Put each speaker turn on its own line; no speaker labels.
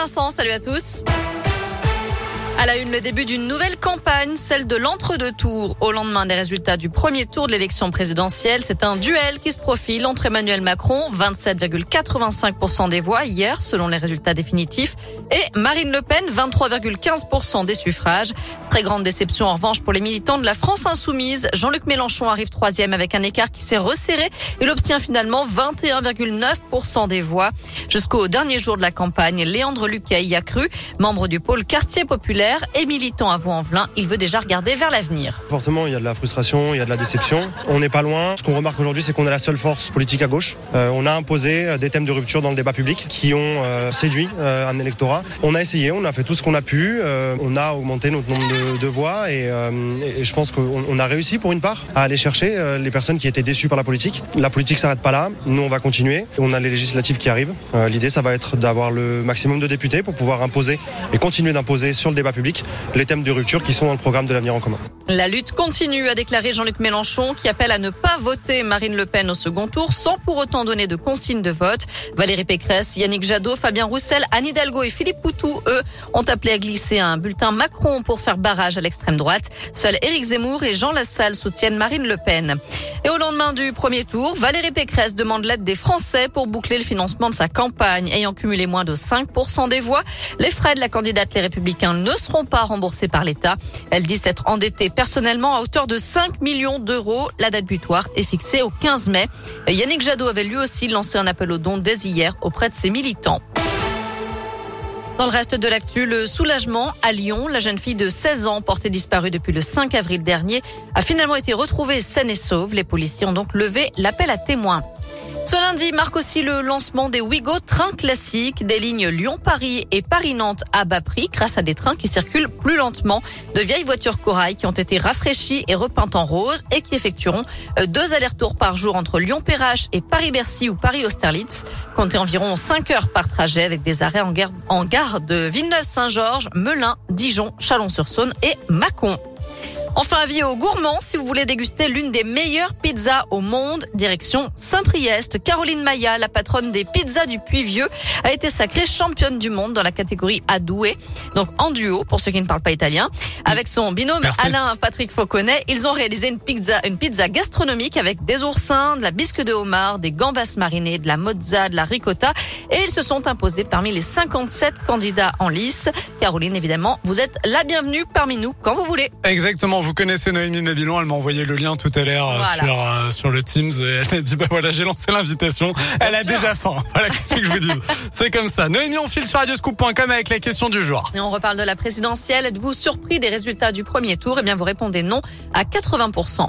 Vincent, salut à tous. À la une, le début d'une nouvelle campagne, celle de l'entre-deux tours. Au lendemain des résultats du premier tour de l'élection présidentielle, c'est un duel qui se profile entre Emmanuel Macron, 27,85% des voix hier, selon les résultats définitifs, et Marine Le Pen, 23,15% des suffrages. Très grande déception en revanche pour les militants de la France insoumise. Jean-Luc Mélenchon arrive troisième avec un écart qui s'est resserré. Il obtient finalement 21,9% des voix. Jusqu'au dernier jour de la campagne, Léandre Luquet y a cru, membre du pôle quartier populaire et militant à Vaux-en-Velin. Il veut déjà regarder vers l'avenir.
Fortement, il y a de la frustration, il y a de la déception. On n'est pas loin. Ce qu'on remarque aujourd'hui, c'est qu'on est la seule force politique à gauche. Euh, on a imposé euh, des thèmes de rupture dans le débat public qui ont euh, séduit un électorat. On a essayé, on a fait tout ce qu'on a pu. on a augmenté notre nombre de, voix et, et, je pense qu'on a réussi pour une part à aller chercher les personnes qui étaient déçues par la politique. La politique s'arrête pas là. Nous, on va continuer. On a les législatives qui arrivent. L'idée, ça va être d'avoir le maximum de députés pour pouvoir imposer et continuer d'imposer sur le débat public les thèmes de rupture qui sont dans le programme de l'avenir en commun.
La lutte continue, a déclaré Jean-Luc Mélenchon, qui appelle à ne pas voter Marine Le Pen au second tour sans pour autant donner de consignes de vote. Valérie Pécresse, Yannick Jadot, Fabien Roussel, Anne Hidalgo et Philippe Poutou, eux, ont appelé à glisser un bulletin Macron pour faire barrage à l'extrême droite. Seuls Éric Zemmour et Jean Lassalle soutiennent Marine Le Pen. Et au lendemain du premier tour, Valérie Pécresse demande l'aide des Français pour boucler le financement de sa campagne. Ayant cumulé moins de 5% des voix, les frais de la candidate Les Républicains ne seront pas remboursés par l'État. Elle dit s'être endettée personnellement à hauteur de 5 millions d'euros. La date butoir est fixée au 15 mai. Yannick Jadot avait lui aussi lancé un appel aux dons dès hier auprès de ses militants. Dans le reste de l'actu, soulagement à Lyon, la jeune fille de 16 ans portée disparue depuis le 5 avril dernier a finalement été retrouvée saine et sauve. Les policiers ont donc levé l'appel à témoins. Ce lundi marque aussi le lancement des Ouigo trains classiques, des lignes Lyon-Paris et Paris-Nantes à bas prix grâce à des trains qui circulent plus lentement. De vieilles voitures corail qui ont été rafraîchies et repeintes en rose et qui effectueront euh, deux allers-retours par jour entre Lyon-Perrache et Paris-Bercy ou Paris-Austerlitz. Comptez environ 5 heures par trajet avec des arrêts en gare, de Villeneuve-Saint-Georges, Melun, Dijon, Chalon-sur-Saône et Mâcon. Enfin, avis aux gourmands, si vous voulez déguster l'une des meilleures pizzas au monde, direction Saint-Priest. Caroline Maya, la patronne des pizzas du Puy-Vieux, a été sacrée championne du monde dans la catégorie Adoué, donc en duo, pour ceux qui ne parlent pas italien. Avec son binôme Alain Patrick Fauconnet, ils ont réalisé une pizza, une pizza gastronomique avec des oursins, de la bisque de homard, des gambas marinées, de la mozza, de la ricotta, et ils se sont imposés parmi les 57 candidats en lice. Caroline, évidemment, vous êtes la bienvenue parmi nous quand vous voulez.
Exactement vous connaissez Noémie Mabilon, elle m'a envoyé le lien tout à l'heure euh, sur, euh, sur le Teams et elle m'a dit bah voilà j'ai lancé l'invitation. Elle a déjà faim. Voilà qu'est-ce que je vous dis. C'est comme ça. Noémie on file sur radioscoop.com avec la question du jour.
Et on reparle de la présidentielle. Êtes-vous surpris des résultats du premier tour? Eh bien vous répondez non à 80%.